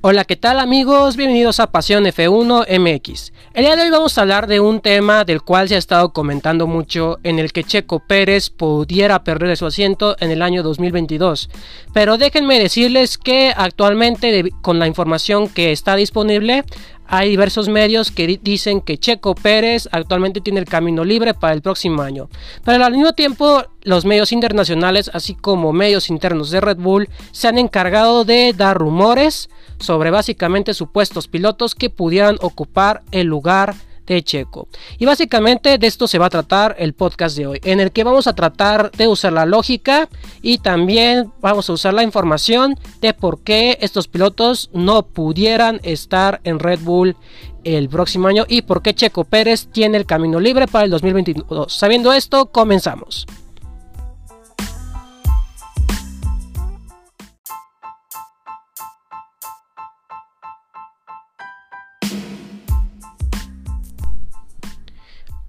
Hola, ¿qué tal amigos? Bienvenidos a Pasión F1 MX. El día de hoy vamos a hablar de un tema del cual se ha estado comentando mucho, en el que Checo Pérez pudiera perder su asiento en el año 2022. Pero déjenme decirles que actualmente, con la información que está disponible, hay diversos medios que dicen que Checo Pérez actualmente tiene el camino libre para el próximo año. Pero al mismo tiempo, los medios internacionales, así como medios internos de Red Bull, se han encargado de dar rumores sobre básicamente supuestos pilotos que pudieran ocupar el lugar de Checo. Y básicamente de esto se va a tratar el podcast de hoy, en el que vamos a tratar de usar la lógica y también vamos a usar la información de por qué estos pilotos no pudieran estar en Red Bull el próximo año y por qué Checo Pérez tiene el camino libre para el 2022. Sabiendo esto, comenzamos.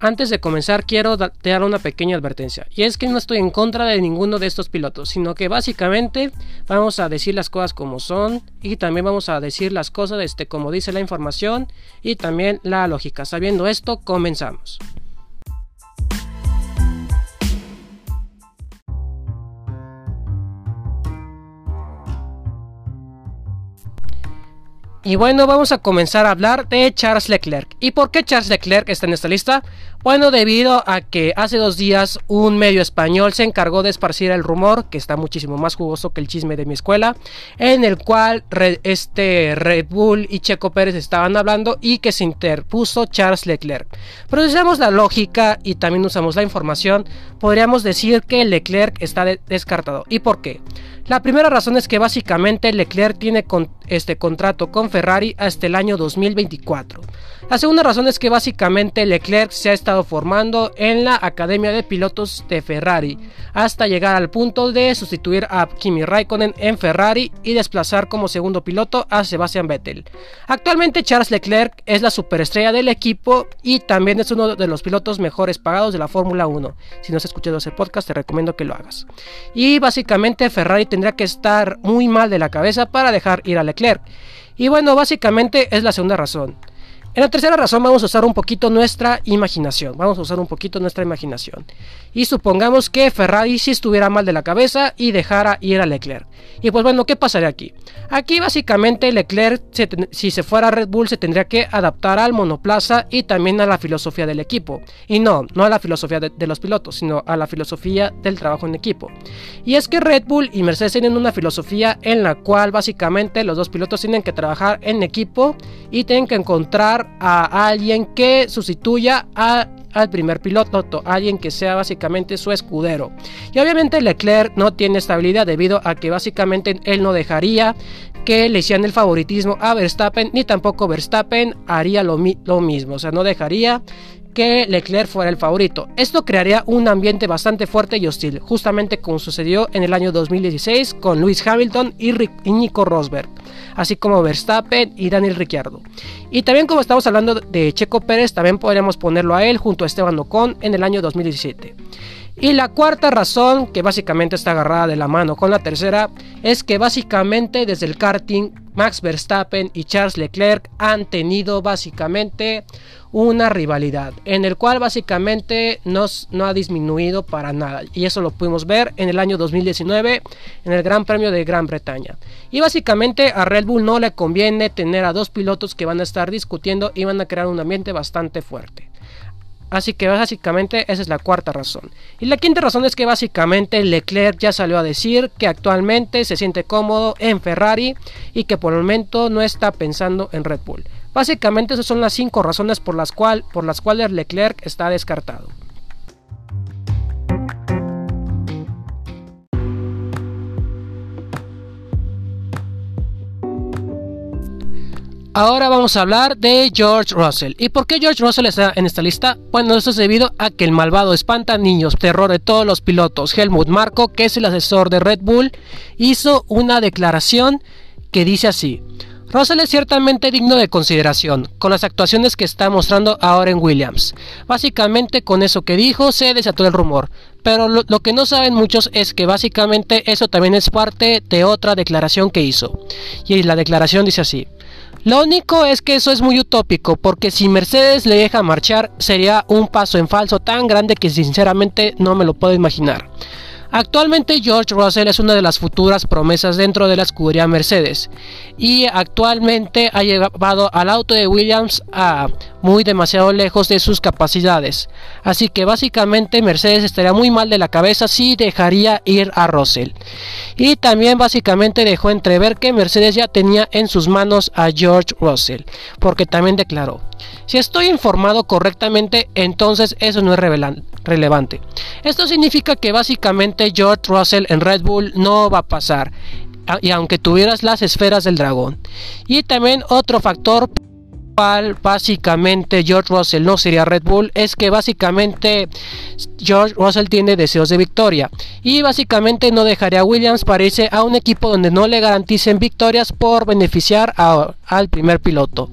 Antes de comenzar quiero dar una pequeña advertencia y es que no estoy en contra de ninguno de estos pilotos, sino que básicamente vamos a decir las cosas como son y también vamos a decir las cosas este, como dice la información y también la lógica. Sabiendo esto, comenzamos. Y bueno, vamos a comenzar a hablar de Charles Leclerc. ¿Y por qué Charles Leclerc está en esta lista? Bueno, debido a que hace dos días un medio español se encargó de esparcir el rumor, que está muchísimo más jugoso que el chisme de mi escuela, en el cual este Red Bull y Checo Pérez estaban hablando y que se interpuso Charles Leclerc. Pero usamos la lógica y también usamos la información, podríamos decir que Leclerc está descartado. ¿Y por qué? La primera razón es que básicamente Leclerc tiene este contrato con Ferrari hasta el año 2024. La segunda razón es que básicamente Leclerc se ha estado formando en la Academia de Pilotos de Ferrari hasta llegar al punto de sustituir a Kimi Raikkonen en Ferrari y desplazar como segundo piloto a Sebastian Vettel. Actualmente Charles Leclerc es la superestrella del equipo y también es uno de los pilotos mejores pagados de la Fórmula 1. Si no has escuchado ese podcast te recomiendo que lo hagas. Y básicamente Ferrari tendría que estar muy mal de la cabeza para dejar ir a Leclerc. Y bueno, básicamente es la segunda razón. En la tercera razón vamos a usar un poquito nuestra imaginación. Vamos a usar un poquito nuestra imaginación. Y supongamos que Ferrari si estuviera mal de la cabeza y dejara ir a Leclerc. Y pues bueno, ¿qué pasaría aquí? Aquí básicamente Leclerc, si se fuera a Red Bull, se tendría que adaptar al monoplaza y también a la filosofía del equipo. Y no, no a la filosofía de, de los pilotos, sino a la filosofía del trabajo en equipo. Y es que Red Bull y Mercedes tienen una filosofía en la cual básicamente los dos pilotos tienen que trabajar en equipo y tienen que encontrar a alguien que sustituya al primer piloto, alguien que sea básicamente su escudero. Y obviamente Leclerc no tiene estabilidad debido a que básicamente él no dejaría que le hicieran el favoritismo a Verstappen, ni tampoco Verstappen haría lo, lo mismo, o sea, no dejaría que Leclerc fuera el favorito. Esto crearía un ambiente bastante fuerte y hostil, justamente como sucedió en el año 2016 con Lewis Hamilton y, Nico Rosberg, así como Verstappen y Daniel Ricciardo. Y también como estamos hablando de Checo Pérez, también podríamos ponerlo a él junto a Esteban Ocon en el año 2017. Y la cuarta razón, que básicamente está agarrada de la mano con la tercera, es que básicamente desde el karting Max Verstappen y Charles Leclerc han tenido básicamente una rivalidad en el cual básicamente nos, no ha disminuido para nada. Y eso lo pudimos ver en el año 2019 en el Gran Premio de Gran Bretaña. Y básicamente a Red Bull no le conviene tener a dos pilotos que van a estar discutiendo y van a crear un ambiente bastante fuerte Así que básicamente esa es la cuarta razón. Y la quinta razón es que básicamente Leclerc ya salió a decir que actualmente se siente cómodo en Ferrari y que por el momento no está pensando en Red Bull. Básicamente esas son las cinco razones por las, por las cuales Leclerc está descartado. Ahora vamos a hablar de George Russell. ¿Y por qué George Russell está en esta lista? Bueno, eso es debido a que el malvado espanta niños, terror de todos los pilotos, Helmut Marko, que es el asesor de Red Bull, hizo una declaración que dice así. Russell es ciertamente digno de consideración, con las actuaciones que está mostrando ahora en Williams. Básicamente con eso que dijo se desató el rumor, pero lo, lo, que no saben muchos es que básicamente eso también es parte de otra declaración que hizo. Y la declaración dice así. Lo único es que eso es muy utópico, porque si Mercedes le deja marchar sería un paso en falso tan grande que sinceramente no me lo puedo imaginar. Actualmente George Russell es una de las futuras promesas dentro de la escudería Mercedes y actualmente ha llevado al auto de Williams a muy demasiado lejos de sus capacidades. Así que básicamente Mercedes estaría muy mal de la cabeza si dejaría ir a Russell. Y también básicamente dejó entrever que Mercedes ya tenía en sus manos a George Russell, porque también declaró, si estoy informado correctamente, entonces eso no es relevante. Esto significa que básicamente George Russell en Red Bull no va a pasar, y aunque tuvieras las esferas del dragón. Y también otro factor básicamente George Russell no sería Red Bull es que básicamente George Russell tiene deseos de victoria y básicamente no dejaría a Williams para irse a un equipo donde no le garanticen victorias por beneficiar al primer piloto.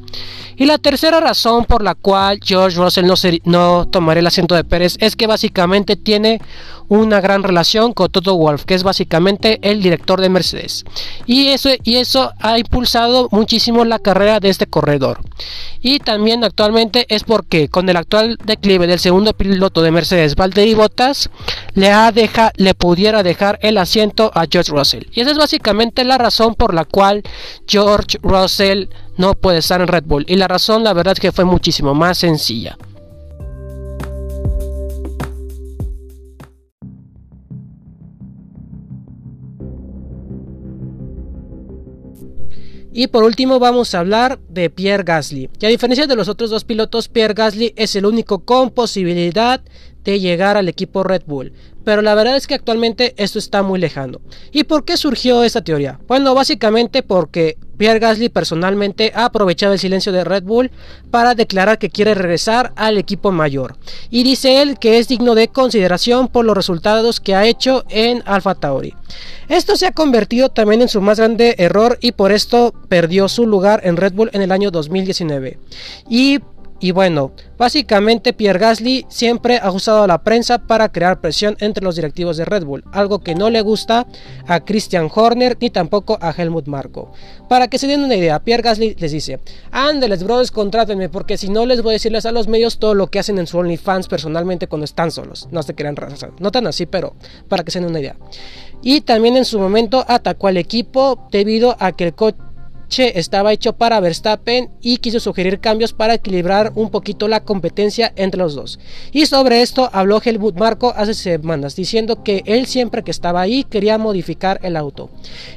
Y la tercera razón por la cual George Russell no, no tomaría el asiento de Pérez es que básicamente tiene una gran relación con Toto Wolf, que es básicamente el director de Mercedes. Y eso, y eso ha impulsado muchísimo la carrera de este corredor. Y también actualmente es porque con el actual declive del segundo piloto de Mercedes, Valtteri Bottas, le, ha deja, le pudiera dejar el asiento a George Russell. Y esa es básicamente la razón por la cual George Russell no puede estar en Red Bull. Y la razón, la verdad, es que fue muchísimo más sencilla. Y por último vamos a hablar de Pierre Gasly. Y a diferencia de los otros dos pilotos, Pierre Gasly es el único con posibilidad de llegar al equipo Red Bull. Pero la verdad es que actualmente esto está muy lejano. ¿Y por qué surgió esta teoría? Bueno, básicamente porque Pierre Gasly personalmente ha aprovechado el silencio de Red Bull para declarar que quiere regresar al equipo mayor. Y dice él que es digno de consideración por los resultados que ha hecho en Alfa Tauri. Esto se ha convertido también en su más grande error y por esto perdió su lugar en Red Bull en el año 2019. Y y bueno, básicamente Pierre Gasly siempre ha usado a la prensa para crear presión entre los directivos de Red Bull, algo que no le gusta a Christian Horner ni tampoco a Helmut Marko. Para que se den una idea, Pierre Gasly les dice, ándeles brothers, contrátenme porque si no les voy a decirles a los medios todo lo que hacen en su OnlyFans personalmente cuando están solos. No se crean no tan así, pero para que se den una idea. Y también en su momento atacó al equipo debido a que el coche estaba hecho para Verstappen y quiso sugerir cambios para equilibrar un poquito la competencia entre los dos. Y sobre esto habló Helmut Marco hace semanas, diciendo que él siempre que estaba ahí quería modificar el auto.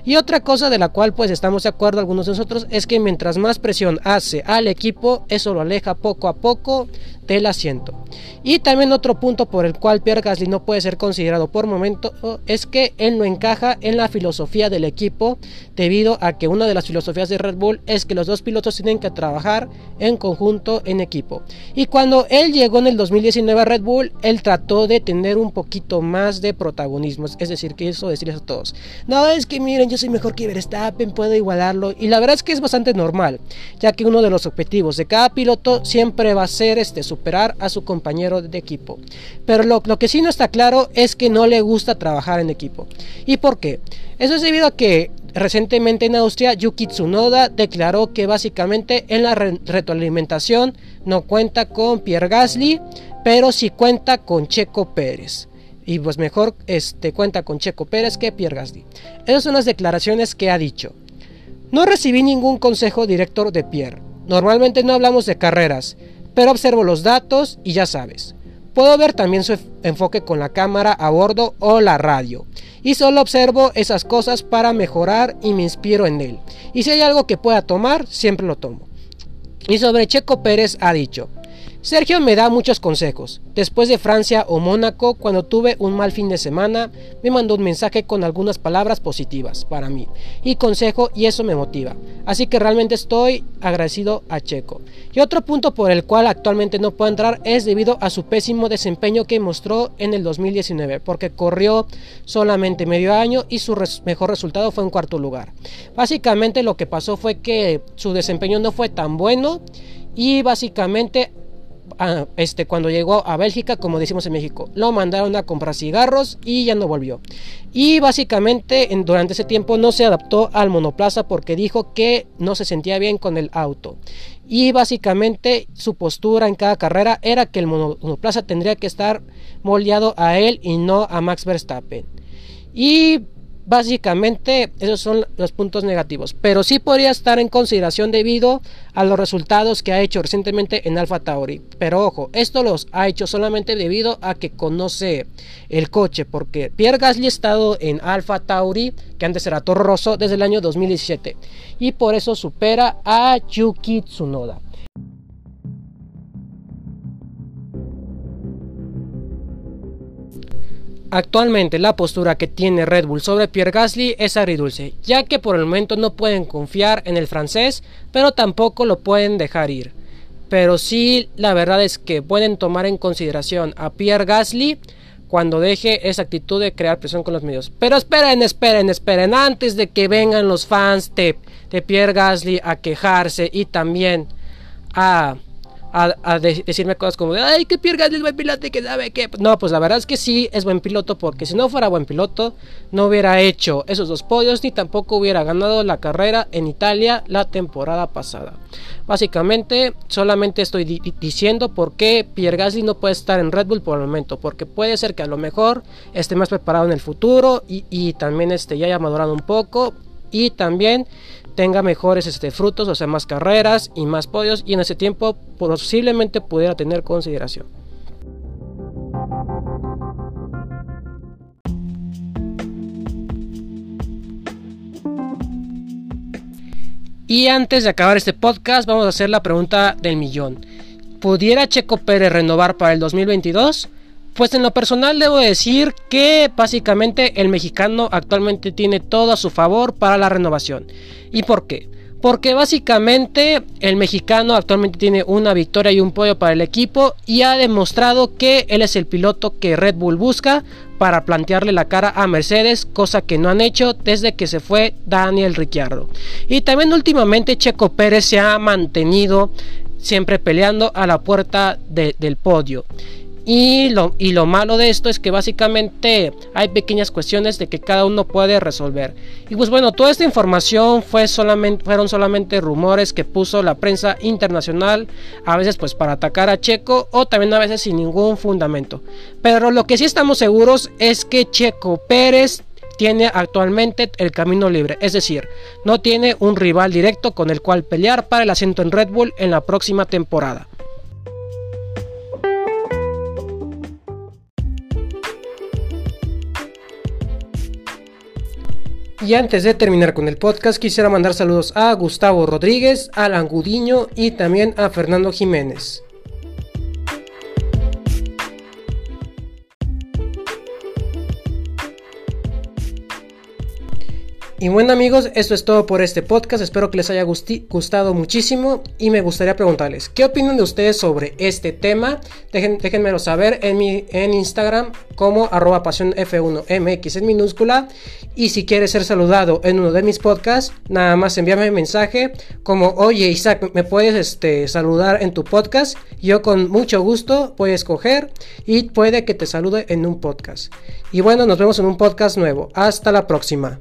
Y otra cosa de la cual pues estamos de acuerdo algunos de nosotros es que mientras más presión hace al equipo, eso lo aleja poco a poco del asiento. Y también otro punto por el cual Pierre Gasly no puede ser considerado por momento es que él no encaja en la filosofía del equipo debido a que una de las filosofías de Red Bull es que los dos pilotos tienen que trabajar en conjunto en equipo. Y cuando él llegó en el 2019 a Red Bull, él trató de tener un poquito más de protagonismo, es decir, que eso decirles a todos, no es que miren, yo soy mejor que Verstappen, puedo igualarlo y la verdad es que es bastante normal, ya que uno de los objetivos de cada piloto siempre va a ser este su superar a su compañero de equipo. Pero lo, que sí no está claro es que no le gusta trabajar en equipo. ¿Y por qué? Eso es debido a que recientemente en Austria Yuki Tsunoda declaró que básicamente en la retroalimentación no cuenta con Pierre Gasly, pero sí cuenta con Checo Pérez y pues mejor este, cuenta con Checo Pérez que Pierre Gasly. Esas son las declaraciones que ha dicho. No recibí ningún consejo director de Pierre. Normalmente no hablamos de carreras, pero observo los datos y ya sabes. Puedo ver también su enfoque con la cámara a bordo o la radio. Y solo observo esas cosas para mejorar y me inspiro en él. Y si hay algo que pueda tomar, siempre lo tomo. Y sobre Checo Pérez ha dicho, Sergio me da muchos consejos. Después de Francia o Mónaco, cuando tuve un mal fin de semana, me mandó un mensaje con algunas palabras positivas para mí y consejo y eso me motiva. Así que realmente estoy agradecido a Checo. Y otro punto por el cual actualmente no puedo entrar es debido a su pésimo desempeño que mostró en el 2019, porque corrió solamente medio año y su mejor resultado fue un cuarto lugar. Básicamente lo que pasó fue que su desempeño no fue tan bueno y básicamente este, cuando llegó a Bélgica, como decimos en México, lo mandaron a comprar cigarros y ya no volvió. Y básicamente durante ese tiempo no se adaptó al monoplaza porque dijo que no se sentía bien con el auto. Y básicamente su postura en cada carrera era que el monoplaza tendría que estar moldeado a él y no a Max Verstappen. Y Básicamente esos son los puntos negativos, pero sí podría estar en consideración debido a los resultados que ha hecho recientemente en Alfa Tauri. Pero ojo, esto los ha hecho solamente debido a que conoce el coche, porque Pierre Gasly ha estado en Alfa Tauri, que antes era Toro Rosso, desde el año 2017, y por eso supera a Yuki Tsunoda. Actualmente la postura que tiene Red Bull sobre Pierre Gasly es agridulce, ya que por el momento no pueden confiar en el francés, pero tampoco lo pueden dejar ir. Pero sí, la verdad es que pueden tomar en consideración a Pierre Gasly cuando deje esa actitud de crear presión con los medios. Pero esperen, esperen, esperen, antes de que vengan los fans de, de Pierre Gasly a quejarse y también a a, decirme cosas como ay, que Pierre es buen piloto y que sabe que... No, pues la verdad es que sí es buen piloto porque si no fuera buen piloto no hubiera hecho esos dos podios ni tampoco hubiera ganado la carrera en Italia la temporada pasada. Básicamente solamente estoy diciendo por qué Pierre Gasly no puede estar en Red Bull por el momento, porque puede ser que a lo mejor esté más preparado en el futuro y también este, ya haya madurado un poco y también tenga mejores este, frutos, o sea, más carreras y más podios y en ese tiempo posiblemente pudiera tener consideración. Y antes de acabar este podcast, vamos a hacer la pregunta del millón. ¿Pudiera Checo Pérez renovar para el 2022? Pues en lo personal debo decir que básicamente el mexicano actualmente tiene todo a su favor para la renovación. ¿Y por qué? Porque básicamente el mexicano actualmente tiene una victoria y un podio para el equipo y ha demostrado que él es el piloto que Red Bull busca para plantearle la cara a Mercedes, cosa que no han hecho desde que se fue Daniel Ricciardo. Y también últimamente Checo Pérez se ha mantenido siempre peleando a la puerta del podio. Y lo, y lo malo de esto es que básicamente hay pequeñas cuestiones de que cada uno puede resolver. Y pues bueno, toda esta información fue solamente, fueron solamente rumores que puso la prensa internacional, a veces pues para atacar a Checo o también a veces sin ningún fundamento. Pero lo que sí estamos seguros es que Checo Pérez tiene actualmente el camino libre, es decir, no tiene un rival directo con el cual pelear para el asiento en Red Bull en la próxima temporada. Y antes de terminar con el podcast, quisiera mandar saludos a Gustavo Rodríguez, Alan Gudiño y también a Fernando Jiménez. Y bueno amigos, esto es todo por este podcast, espero que les haya gustado muchísimo y me gustaría preguntarles, ¿qué opinan de ustedes sobre este tema? déjenmelo saber en, mi, en Instagram como arroba pasión F1MX en minúscula y si quieres ser saludado en uno de mis podcasts, nada más envíame un mensaje como, oye Isaac, ¿me puedes este, saludar en tu podcast? Yo con mucho gusto voy a escoger y puede que te salude en un podcast. Y bueno, nos vemos en un podcast nuevo. Hasta la próxima.